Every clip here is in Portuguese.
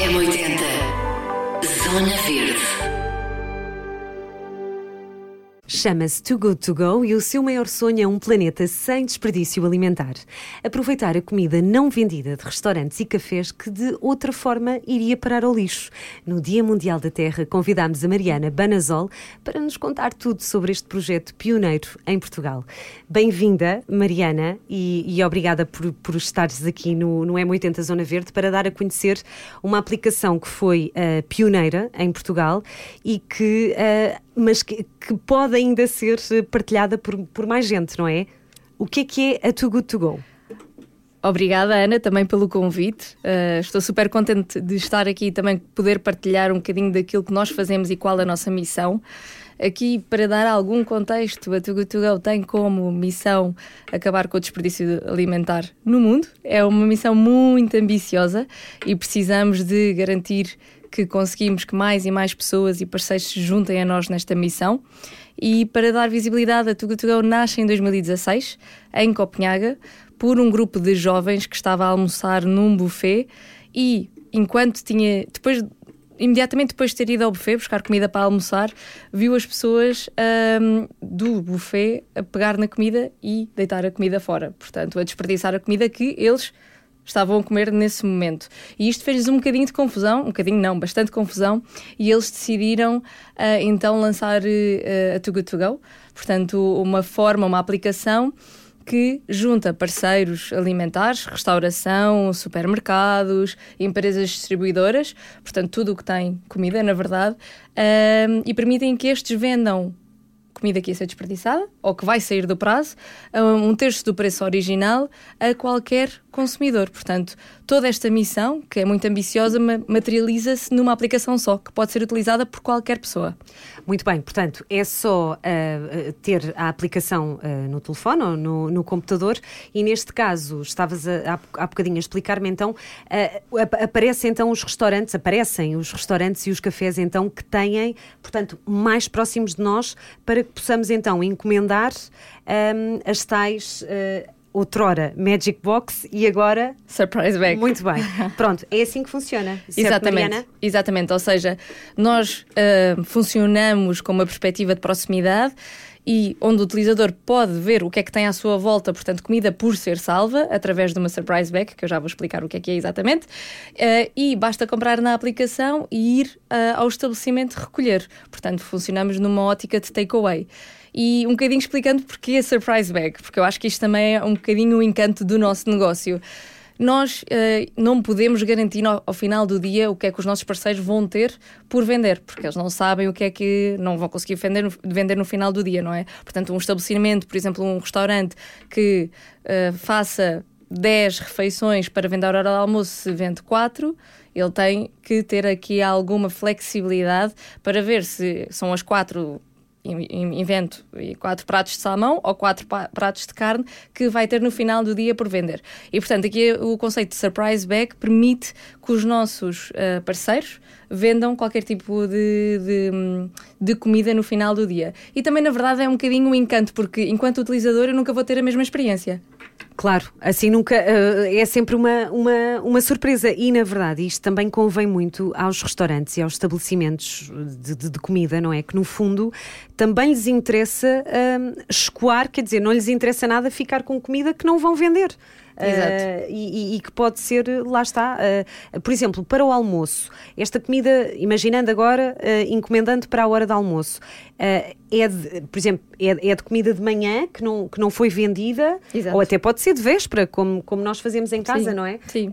M80 Zona Verde. Chama-se Too Good To Go e o seu maior sonho é um planeta sem desperdício alimentar. Aproveitar a comida não vendida de restaurantes e cafés que de outra forma iria parar ao lixo. No Dia Mundial da Terra, convidámos a Mariana Banazol para nos contar tudo sobre este projeto pioneiro em Portugal. Bem-vinda, Mariana, e, e, obrigada por, por estares aqui no, no M80 Zona Verde para dar a conhecer uma aplicação que foi uh, pioneira em Portugal e que. Uh, mas que, que, pode ainda ser partilhada por, por mais gente, não é? O que é que é a Too Good To Go? Obrigada, Ana, também pelo convite. Uh, estou super contente de estar aqui e também poder partilhar um bocadinho daquilo que nós fazemos e qual a nossa missão. Aqui, para dar algum contexto, a Go tem como missão acabar com o desperdício alimentar no mundo. É uma missão muito ambiciosa e precisamos de garantir que conseguimos que mais e mais pessoas e parceiros se juntem a nós nesta missão. E para dar visibilidade, a Tuga Go nasce em 2016, em Copenhaga, por um grupo de jovens que estava a almoçar num buffet e enquanto tinha. Depois imediatamente depois de ter ido ao buffet buscar comida para almoçar, viu as pessoas um, do buffet a pegar na comida e deitar a comida fora. Portanto, a desperdiçar a comida que eles estavam a comer nesse momento. E isto fez-lhes um bocadinho de confusão, um bocadinho não, bastante confusão, e eles decidiram uh, então lançar uh, a Too Good To Go, portanto, uma forma, uma aplicação que junta parceiros alimentares, restauração, supermercados, empresas distribuidoras, portanto, tudo o que tem comida, na verdade, uh, e permitem que estes vendam comida que ia ser desperdiçada ou que vai sair do prazo, um terço do preço original a qualquer consumidor. Portanto, toda esta missão, que é muito ambiciosa, materializa-se numa aplicação só, que pode ser utilizada por qualquer pessoa. Muito bem, portanto, é só uh, ter a aplicação uh, no telefone ou no, no, computador e neste caso, estavas a, há, bocadinho a explicar-me então, uh, aparecem então os restaurantes, aparecem os restaurantes e os cafés então que têm, portanto, mais próximos de nós para que possamos então encomendar um, as tais outrora Magic Box e agora Surprise Bag. Muito bem. Pronto, é assim que funciona. Exatamente. Mariana? Exatamente. Ou seja, nós uh, funcionamos com uma perspectiva de proximidade e onde o utilizador pode ver o que é que tem à sua volta, portanto, comida por ser salva, através de uma surprise bag, que eu já vou explicar o que é que é exatamente, uh, e basta comprar na aplicação e ir uh, ao estabelecimento recolher. Portanto, funcionamos numa ótica de takeaway e um bocadinho explicando porque a surprise bag, porque eu acho que isto também é um bocadinho o encanto do nosso negócio. Nós uh, não podemos garantir ao, ao, final do dia o que é que os nossos parceiros vão ter por vender, porque eles não sabem o que é que não vão conseguir vender no, vender no final do dia, não é? Portanto, um estabelecimento, por exemplo, um restaurante que uh, faça 10 refeições para vender a hora do almoço, se vende 4, ele tem que ter aqui alguma flexibilidade para ver se são as 4 invento quatro pratos de salmão ou quatro pratos de carne que vai ter no final do dia por vender. E portanto, aqui o conceito de surprise bag permite que os nossos uh, parceiros vendam qualquer tipo de, de, de, comida no final do dia. E também, na verdade, é um bocadinho um encanto, porque enquanto utilizador eu nunca vou ter a mesma experiência. Claro, assim nunca uh, é sempre uma, uma, uma surpresa e na verdade isto também convém muito aos restaurantes e aos estabelecimentos de, de, de comida, não é? Que no fundo também lhes interessa uh, escoar, quer dizer, não lhes interessa nada ficar com comida que não vão vender. Uh, e, e, que pode ser, lá está, uh, por exemplo, para o almoço, esta comida, imaginando agora, uh, encomendando para a hora do almoço, é de, por exemplo, é, é, de comida de manhã que não, que não foi vendida, Exato. ou até pode ser de véspera, como, como nós fazemos em casa, Sim. não é? Sim.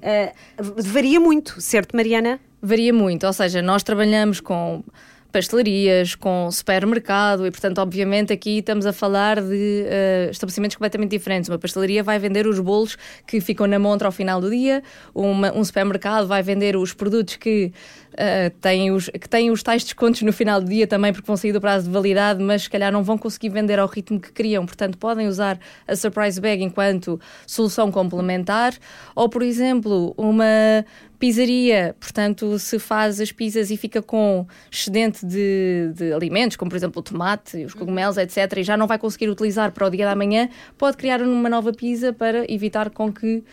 varia muito, certo, Mariana? Varia muito, ou seja, nós trabalhamos com pastelarias, com supermercado e, portanto, obviamente aqui estamos a falar de uh, estabelecimentos completamente diferentes. Uma pastelaria vai vender os bolos que ficam na montra ao final do dia, uma, um supermercado vai vender os produtos que, uh, têm os, que têm os tais descontos no final do dia também porque vão sair do prazo de validade, mas se calhar não vão conseguir vender ao ritmo que queriam. Portanto, podem usar a Surprise Bag enquanto solução complementar ou, por exemplo, uma Pizzaria, portanto, se faz as pizzas e fica com excedente de, de alimentos, como por exemplo o tomate, os cogumelos, etc., e já não vai conseguir utilizar para o dia da manhã, pode criar uma nova pizza para evitar com que uh,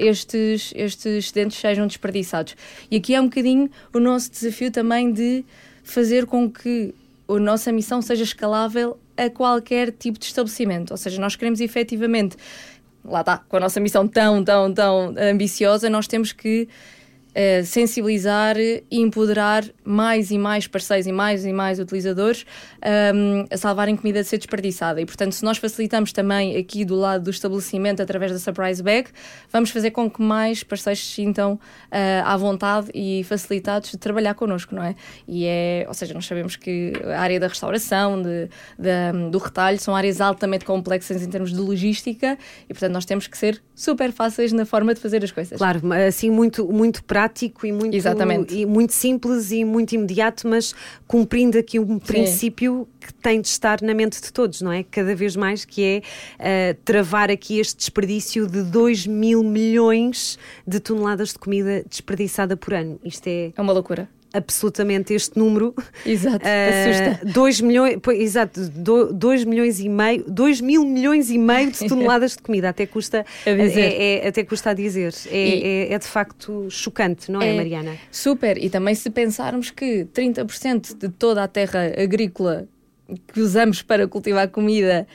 estes, estes excedentes sejam desperdiçados. E aqui é um bocadinho o nosso desafio também de fazer com que a nossa missão seja escalável a qualquer tipo de estabelecimento. Ou seja, nós queremos efetivamente, lá está, com a nossa missão tão, tão, tão ambiciosa, nós temos que uh, sensibilizar e empoderar mais e mais parceiros e mais e mais utilizadores um, ehm, a salvarem comida de ser desperdiçada. E, portanto, se nós facilitamos também aqui do lado do estabelecimento através da Surprise Bag, vamos fazer com que mais parceiros se sintam uh, à vontade e facilitados de trabalhar connosco, não é? E é, ou seja, nós sabemos que a área da restauração, de, de, do retalho, são áreas altamente complexas em termos de logística e, portanto, nós temos que ser super fáceis na forma de fazer as coisas. Claro, assim, muito, muito prático prático e muito, Exatamente. e muito simples e muito imediato, mas cumprindo aqui um Sim. princípio que tem de estar na mente de todos, não é? Cada vez mais, que é uh, travar aqui este desperdício de 2 mil milhões de toneladas de comida desperdiçada por ano. Isto é. É uma loucura absolutamente este número. Exato, uh, assusta. 2 milhões, pois, exato, 2 milhões e meio, 2 mil milhões e meio de toneladas de comida, até custa a dizer. É, é, até custa a dizer. É, é, é, de facto chocante, não é, é, Mariana? Super, e também se pensarmos que 30% de toda a terra agrícola que usamos para cultivar comida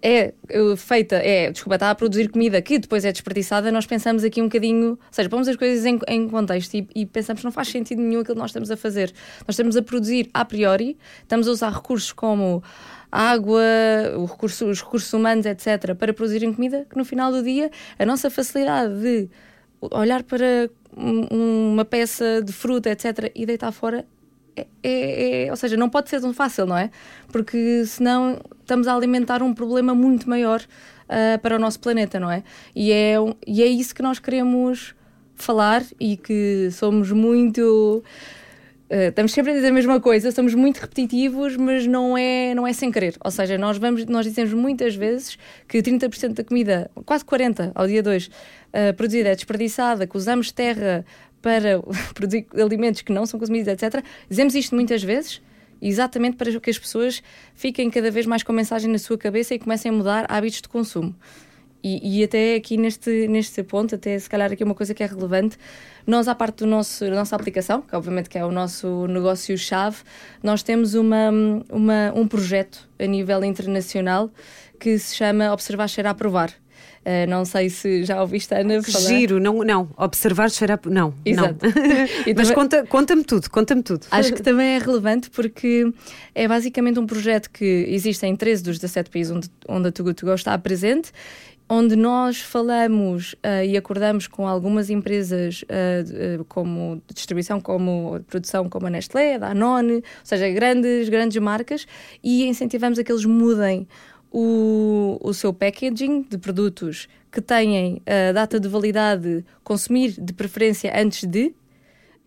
é feita, é, desculpa, está a produzir comida que depois é desperdiçada, nós pensamos aqui um bocadinho, ou seja, pomos as coisas em, em contexto e, e, pensamos que não faz sentido nenhum aquilo que nós estamos a fazer. Nós estamos a produzir a priori, estamos a usar recursos como água, recurso, os recursos humanos, etc., para produzirem comida, que no final do dia a nossa facilidade de olhar para uma peça de fruta, etc., e deitar fora é, é, é, ou seja, não pode ser tão fácil, não é? Porque senão estamos a alimentar um problema muito maior uh, para o nosso planeta, não é? E é, e é isso que nós queremos falar e que somos muito. Uh, estamos sempre a dizer a mesma coisa, somos muito repetitivos, mas não é, não é sem querer. Ou seja, nós, vamos, nós dizemos muitas vezes que 30% da comida, quase 40% ao dia 2, uh, ah, produzida é desperdiçada, que usamos terra para produzir alimentos que não são consumidos, etc. Dizemos isto muitas vezes, exatamente para que as pessoas fiquem cada vez mais com a mensagem na sua cabeça e comecem a mudar hábitos de consumo. E, e, até aqui neste, neste ponto, até se calhar aqui uma coisa que é relevante, nós, à parte do nosso, da nossa aplicação, que obviamente que é o nosso negócio-chave, nós temos uma, uma, um projeto a nível internacional que se chama Observar, Cheirar, Provar. Uh, não sei se já ouviste a Ana falar. Giro, não, não. Observar, cheirar. Não, Exato. não. Mas também, conta, conta-me tudo, conta-me tudo. Acho que também é relevante porque é basicamente um projeto que existe em 13 dos 17 países onde, onde a Too Good To Go está presente onde nós falamos uh, e acordamos com algumas empresas uh, como distribuição, como produção, como a Nestlé, a Danone, ou seja, grandes, grandes marcas, e incentivamos a que eles mudem o, o seu packaging de produtos que têm a data de validade consumir de preferência antes de.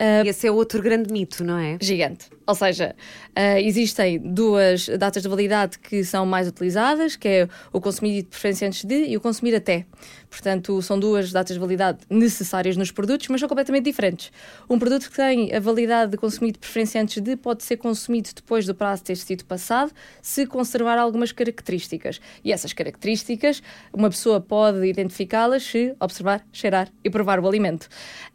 Uh, Esse é outro grande mito, não é? Gigante. Ou seja, uh, existem duas datas de validade que são mais utilizadas, que é o consumir de preferência antes de e o consumir até. Portanto, são duas datas de validade necessárias nos produtos, mas são completamente diferentes. Um produto que tem a validade de consumir de preferência antes de pode ser consumido depois do prazo ter sido passado, se conservar algumas características. E essas características, uma pessoa pode identificá-las se observar, cheirar e provar o alimento.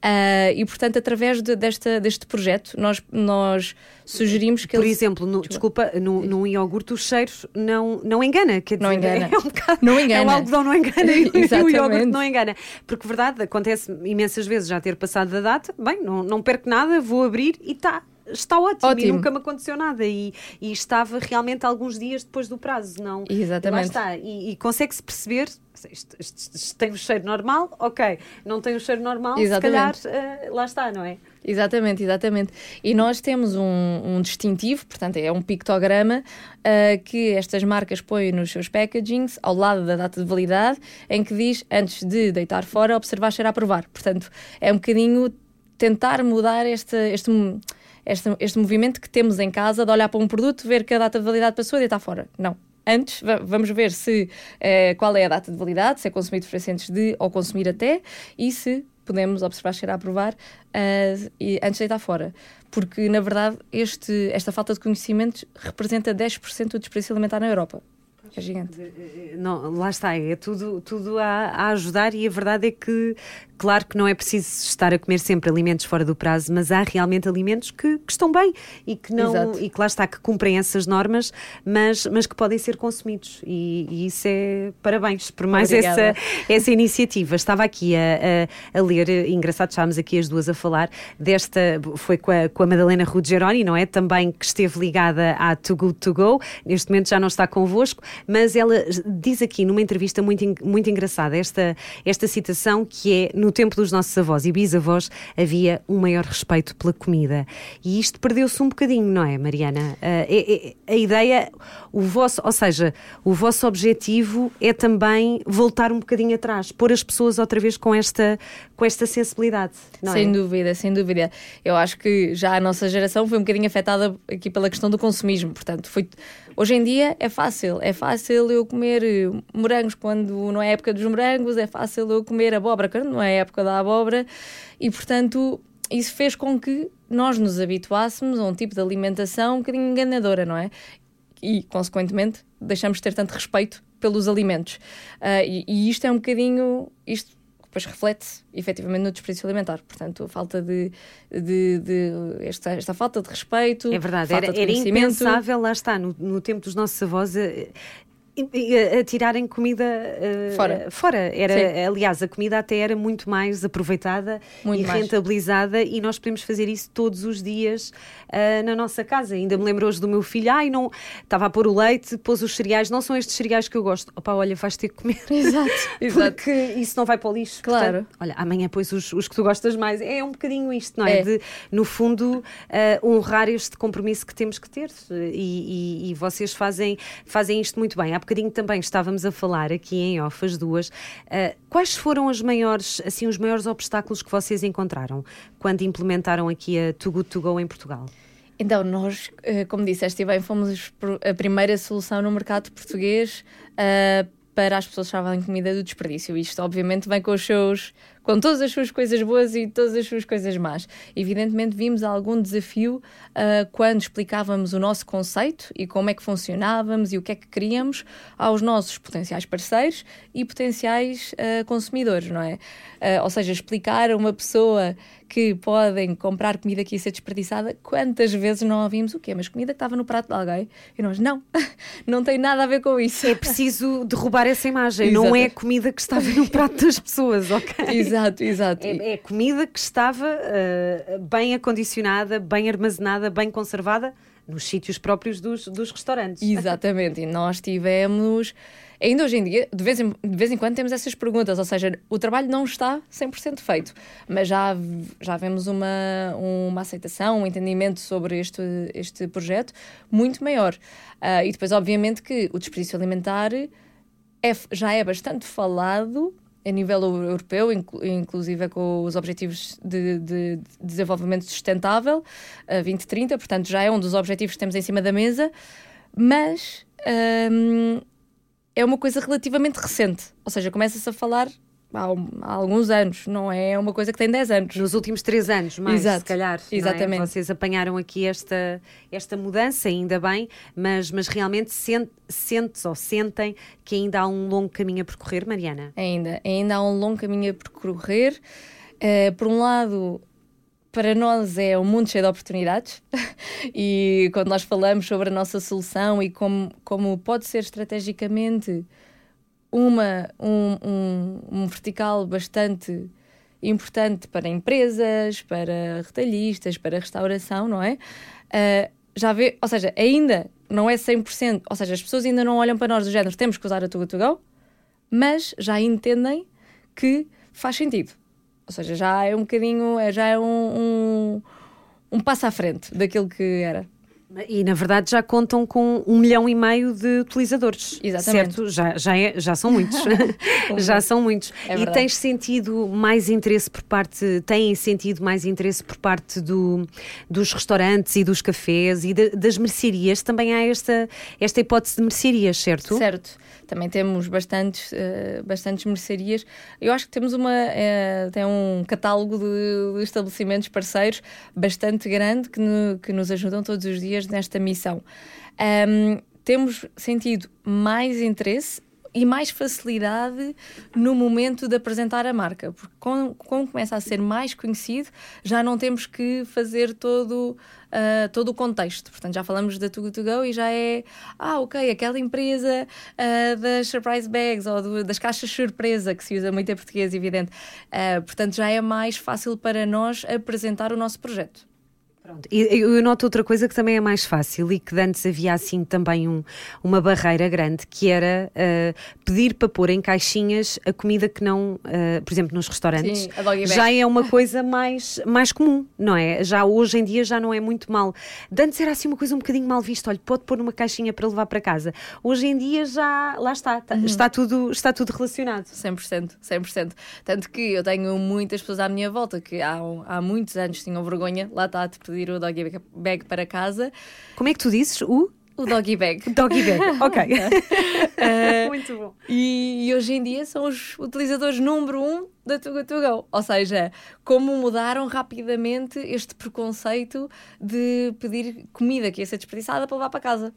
Uh, e, portanto, através de, desta, deste projeto, nós, nós sugerimos que Por eles... exemplo, no, desculpa, no, no iogurte o cheiro não, não engana. Quer dizer, não engana. É um bocado, não engana. É o algodão não engana e o iogurte não engana. Porque, verdade, acontece imensas vezes já ter passado da data, bem, não, não perco nada, vou abrir e está está ótimo, ótimo, e nunca me aconteceu nada e, e, estava realmente alguns dias depois do prazo, não? Exatamente. Lá está. E, e consegue-se perceber isto, isto, isto, tem o um cheiro normal, ok, não tem o um cheiro normal, exatamente. se calhar uh, lá está, não é? Exatamente, exatamente. E nós temos um, um distintivo, portanto é um pictograma uh, que estas marcas põem nos seus packagings ao lado da data de validade, em que diz antes de deitar fora, observar, cheirar, provar. Portanto, é um bocadinho tentar mudar este, este este, este movimento que temos em casa de olhar para um produto, ver que a data de validade passou e deitar fora. Não. Antes, vamos ver se eh, qual é a data de validade, se é consumido antes de ou consumir até, e se podemos observar, cheirar, provar uh, e, antes de deitar fora. Porque, na verdade, este, esta falta de conhecimentos representa 10% do desperdício alimentar na Europa. É gigante. Não, lá está, é tudo, tudo a, a, ajudar e a verdade é que, claro que não é preciso estar a comer sempre alimentos fora do prazo, mas há realmente alimentos que, que estão bem e que não Exato. e que lá está, que cumprem essas normas, mas, mas que podem ser consumidos. E, e isso é parabéns por mais essa, essa iniciativa. Estava aqui a, a, a, ler, engraçado, estávamos aqui as duas a falar desta, foi com a, com a Madalena Ruggeroni, não é? Também que esteve ligada à Too Good To Go, neste momento já não está convosco, mas ela diz aqui numa entrevista muito, muito engraçada esta, esta citação que é no tempo dos nossos avós e bisavós havia um maior respeito pela comida e isto perdeu-se um bocadinho, não é, Mariana? Uh, a ideia, o vosso, ou seja, o vosso objetivo é também voltar um bocadinho atrás, pôr as pessoas outra vez com esta, com esta sensibilidade, não sem é? dúvida, sem dúvida. Eu acho que já a nossa geração foi um bocadinho afetada aqui pela questão do consumismo, portanto, foi Hoje em dia é fácil, é fácil eu comer eh, morangos quando não é época dos morangos, é fácil eu comer abóbora quando não é época da abóbora e, portanto, isso fez com que nós nos habituássemos a um tipo de alimentação um bocadinho enganadora, não é? E, consequentemente, deixamos de ter tanto respeito pelos alimentos. Uh, e, e, isto é um bocadinho. Isto depois reflete-se efetivamente no desperdício alimentar. Portanto, a falta de, de, de esta, esta, falta de respeito. É verdade, era, era impensável, lá está, no, no tempo dos nossos avós, eh, a tirarem comida uh, fora. fora. Era, aliás, a comida até era muito mais aproveitada muito e mais. rentabilizada e nós podemos fazer isso todos os dias uh, na nossa casa. Ainda me lembro hoje do meu filho, ai, não, estava a pôr o leite, pôs os cereais, não são estes cereais que eu gosto. Opa, olha, vais ter que comer. Exato, exato. Porque isso não vai para o lixo. Claro. Portanto, olha, amanhã pôs os, os que tu gostas mais. É um bocadinho isto, não é? é. De, no fundo, uh, honrar este compromisso que temos que ter. E, e, e vocês fazem, fazem isto muito bem. Há bocadinho também estávamos a falar aqui em off as duas, uh, quais foram os maiores, assim, os maiores obstáculos que vocês encontraram quando implementaram aqui a Too Good To Go em Portugal? Então, nós, eh, como disseste bem, fomos a primeira solução no mercado português uh, para as pessoas que em comida do desperdício. Isto, obviamente, vem com os seus com todas as suas coisas boas e todas as suas coisas más. Evidentemente, vimos algum desafio uh, quando explicávamos o nosso conceito e como é que funcionávamos e o que é que queríamos aos nossos potenciais parceiros e potenciais uh, consumidores, não é? Uh, ou seja, explicar a uma pessoa que podem comprar comida que ia ser desperdiçada, quantas vezes não ouvimos o quê? Mas comida que estava no prato de alguém. E nós, não, não tem nada a ver com isso. É preciso derrubar essa imagem, Exato. não é comida que estava no prato das pessoas, ok? Exato, exato. É, é comida que estava uh, bem acondicionada, bem armazenada, bem conservada nos sítios próprios dos, dos restaurantes. Exatamente, e nós tivemos ainda hoje em dia, de vez em, de vez em quando temos essas perguntas, ou seja, o trabalho não está 100% feito, mas já, já vemos uma, uma aceitação, um entendimento sobre este, este projeto muito maior. Uh, e depois, obviamente, que o desperdício alimentar é, já é bastante falado a nível europeu, inclusive com os Objetivos de, de, de Desenvolvimento Sustentável, uh, 2030, portanto já é um dos objetivos que temos em cima da mesa, mas um, é uma coisa relativamente recente. Ou seja, começa-se a falar há, há, alguns anos, não é uma coisa que tem 10 anos. Nos últimos 3 anos, mais, Exato. se calhar. É? Exatamente. É? Vocês apanharam aqui esta, esta mudança, ainda bem, mas, mas realmente sente, sentes ou sentem que ainda há um longo caminho a percorrer, Mariana? Ainda, ainda há um longo caminho a percorrer. Uh, por um lado, para nós é um mundo cheio de oportunidades e quando nós falamos sobre a nossa solução e como, como pode ser estrategicamente uma, um, um, um vertical bastante importante para empresas, para retalhistas, para restauração, não é? Uh, já vê, ou seja, ainda não é 100%, ou seja, as pessoas ainda não olham para nós do género temos que usar a Tuga to mas já entendem que faz sentido. Ou seja, já é um bocadinho, é, já é um, um, um passo à frente daquilo que era. E na verdade já contam com um milhão e meio de utilizadores. Exatamente. Certo? Já, já, é, já são muitos. já são muitos. É e tens sentido mais interesse por parte, têm sentido mais interesse por parte do, dos restaurantes e dos cafés e de- das mercearias. Também há esta, esta hipótese de mercearias, certo? Certo. Também temos bastantes, eh, bastantes mercearias. Eu acho que temos uma, eh, tem um catálogo de, estabelecimentos parceiros bastante grande que, no- que nos ajudam todos os dias nesta missão. Ahm, temos sentido mais interesse e mais facilidade no momento de apresentar a marca, porque com- como começa a ser mais conhecido, já não temos que fazer todo, ah, todo o contexto. Portanto, já falamos da Too To Go e já é, ah, ok, aquela empresa ah, das surprise bags ou do- das caixas surpresa, que se usa muito em português, evidente. Ah, portanto, já é mais fácil para nós apresentar o nosso projeto. Pronto. Eu noto outra coisa que também é mais fácil e que antes havia assim também um- uma barreira grande, que era ah, pedir para pôr em caixinhas a comida que não, ah, por exemplo, nos restaurantes, Sim, já é uma coisa mais, mais comum, não é? Já hoje em dia já não é muito mal. De antes era assim uma coisa um bocadinho mal vista, olha, pode pôr numa caixinha para levar para casa. Hoje em dia já, lá está, tá- Uhum. está, tudo, está tudo relacionado. 100%, 100%. Tanto que eu tenho muitas pessoas à minha volta que há, há muitos anos tinham vergonha, lá está, de pedir o doggy bag para casa. Como é que tu dizes? O O doggy bag. doggy bag. Ok. Eh, muito bom. E, e hoje em dia são os utilizadores número um da Tuga To Go. Ou seja, como mudaram rapidamente este preconceito de pedir comida que ia ser desperdiçada para levar para casa.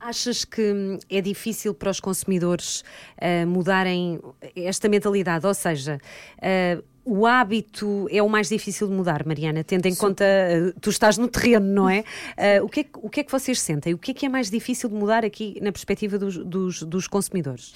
Achas que hum, é difícil para os consumidores ah, mudarem esta mentalidade? Ou seja, ah, o hábito é o mais difícil de mudar, Mariana, tendo em conta, ah, tu estás no terreno, não é? Ah, o, que é que, o que é que vocês sentem? O que é que é mais difícil de mudar aqui na perspectiva dos, dos, dos consumidores?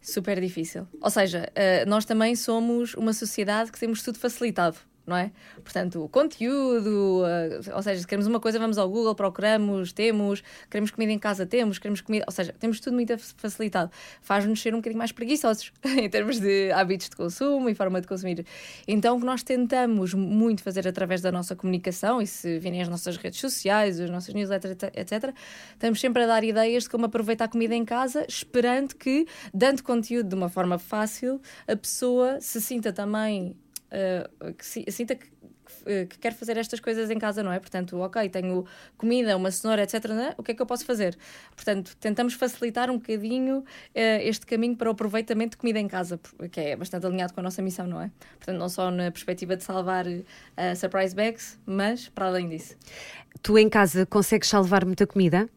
Super difícil. Ou seja, eh, nós também somos uma sociedade que temos tudo facilitado. Não é? Portanto, conteúdo, eh, ou seja, se queremos uma coisa, vamos ao Google, procuramos, temos, queremos comida em casa, temos, queremos comida, ou seja, temos tudo muito facilitado. Faz-nos ser um bocadinho mais preguiçosos em termos de hábitos de consumo e forma de consumir. Então, o que nós tentamos muito fazer através da nossa comunicação, e se virem as nossas redes sociais, as nossas newsletters, etc., estamos sempre a dar ideias de como aproveitar a comida em casa, esperando que, dando conteúdo de uma forma fácil, a pessoa se sinta também uh, que sinta que, que- que quer fazer estas coisas em casa, não é? Portanto, ok, tenho comida, uma cenoura, etc. é? O que é que eu posso fazer? Portanto, tentamos facilitar um bocadinho eh, este caminho para o aproveitamento de comida em casa, que é bastante alinhado com a nossa missão, não é? Portanto, não só na perspectiva de salvar eh, surprise bags, mas para além disso. Tu em casa consegues salvar muita comida?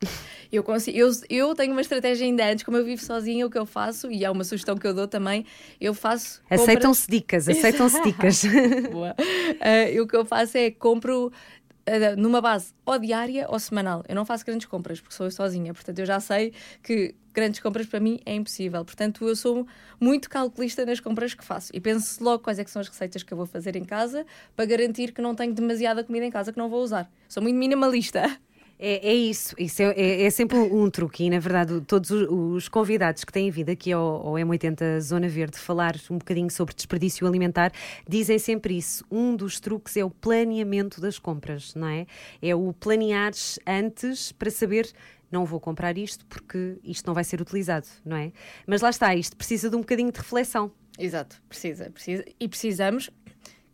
Eu, consigo, eu, eu tenho uma estratégia ainda antes, como eu vivo sozinha, o que eu faço, e é uma sugestão que eu dou também, eu faço. compras- Aceitam-se dicas, aceitam-se dicas. Boa. E o que eu faço é compro numa base ou diária ou semanal. Eu não faço grandes compras porque sou eu sozinha, portanto eu já sei que grandes compras para mim é impossível. Portanto eu sou muito calculista nas compras que faço e penso logo quais é são as receitas que eu vou fazer em casa para garantir que não tenho demasiada comida em casa que não vou usar. Sou muito minimalista. É, é isso, isso é, é- é sempre um truque e, na verdade, todos os, os convidados que têm vindo aqui ao, ao M80 Zona Verde falar um bocadinho sobre desperdício alimentar dizem sempre isso. Um dos truques é o planeamento das compras, não é? É o planeares antes para saber. Não vou comprar isto porque isto não vai ser utilizado, não é? Mas lá está, isto precisa de um bocadinho de reflexão. Exato, precisa, precisa. E precisamos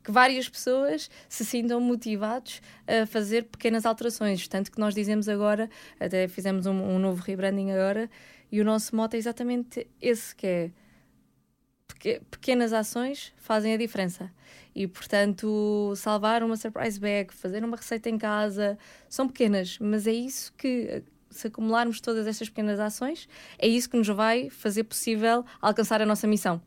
que várias pessoas se sintam motivados a fazer pequenas alterações. Tanto que nós dizemos agora, até fizemos um, um novo rebranding agora, e o nosso moto é exatamente esse que é peque- pequenas ações fazem a diferença. E, portanto, salvar uma surprise bag, fazer uma receita em casa, são pequenas, mas é isso que, se acumularmos todas estas pequenas ações, é isso que nos vai fazer possível alcançar a nossa missão.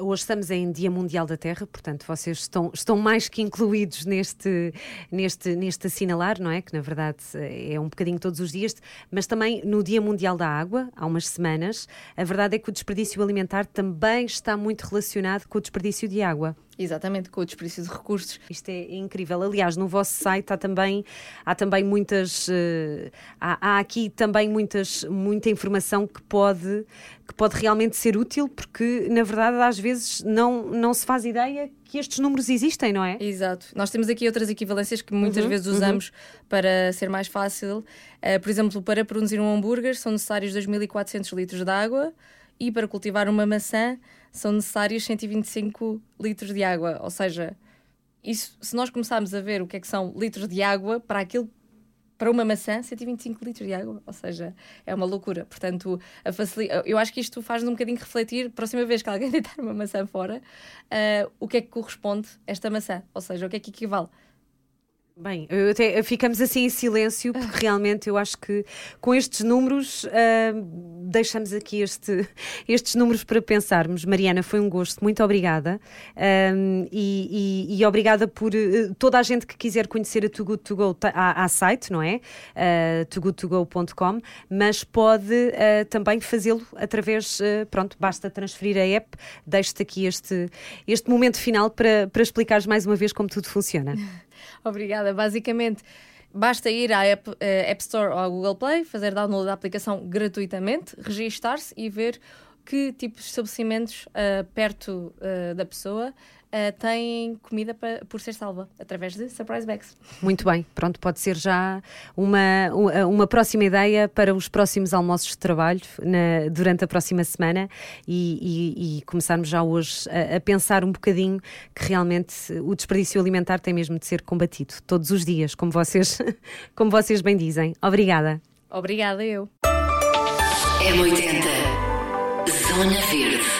Hoje estamos em Dia Mundial da Terra, portanto vocês estão, estão mais que incluídos neste, neste, neste assinalar, não é? Que na verdade é um bocadinho todos os dias, mas também no Dia Mundial da Água, há umas semanas, a verdade é que o desperdício alimentar também está muito relacionado com o desperdício de água. Exatamente, com o desperdício de recursos. Isto é incrível. Aliás, no vosso site há também, há também muitas. Uh, há, há, aqui também muitas, muita informação que pode, que pode realmente ser útil, porque na verdade às vezes não, não se faz ideia que estes números existem, não é? Exato. Nós temos aqui outras equivalências que muitas uhum, vezes uhum. usamos uhum. para ser mais fácil. Uh, por exemplo, para produzir um hambúrguer são necessários 2.400 litros de água e para cultivar uma maçã são necessários 125 litros de água. Ou seja, isso, se nós começarmos a ver o que é que são litros de água para aquilo para uma maçã, 125 litros de água, ou seja, é uma loucura. Portanto, eu acho que isto faz-nos um bocadinho refletir, próxima vez que alguém deitar uma maçã fora, uh, o que é que corresponde a esta maçã, ou seja, o que é que equivale. Bem, até, ficamos assim em silêncio, porque realmente eu acho que com estes números uh, deixamos aqui este, estes números para pensarmos. Mariana, foi um gosto, muito obrigada. Um, e, e, e, obrigada por uh, toda a gente que quiser conhecer a Too Good To Go, há, site, não é? Uh, togoodtogo.com, mas pode uh, também fazê-lo através, pronto, basta transferir a app. Deixo-te aqui este, este momento final para, para explicares mais uma vez como tudo funciona. Obrigada. Basicamente, basta ir à App, uh, App Store ou ao Google Play, fazer download da aplicação gratuitamente, registar-se e ver que tipo de estabelecimentos uh, perto uh, da pessoa uh, têm comida pra, por ser salva através de surprise bags. Muito bem, pronto, pode ser já uma, uma próxima ideia para os próximos almoços de trabalho na, durante a próxima semana e, e, e começarmos já hoje a, a, pensar um bocadinho que realmente o desperdício alimentar tem mesmo de ser combatido todos os dias, como vocês, como vocês bem dizem. Obrigada. Obrigada eu. M80 Zona Verde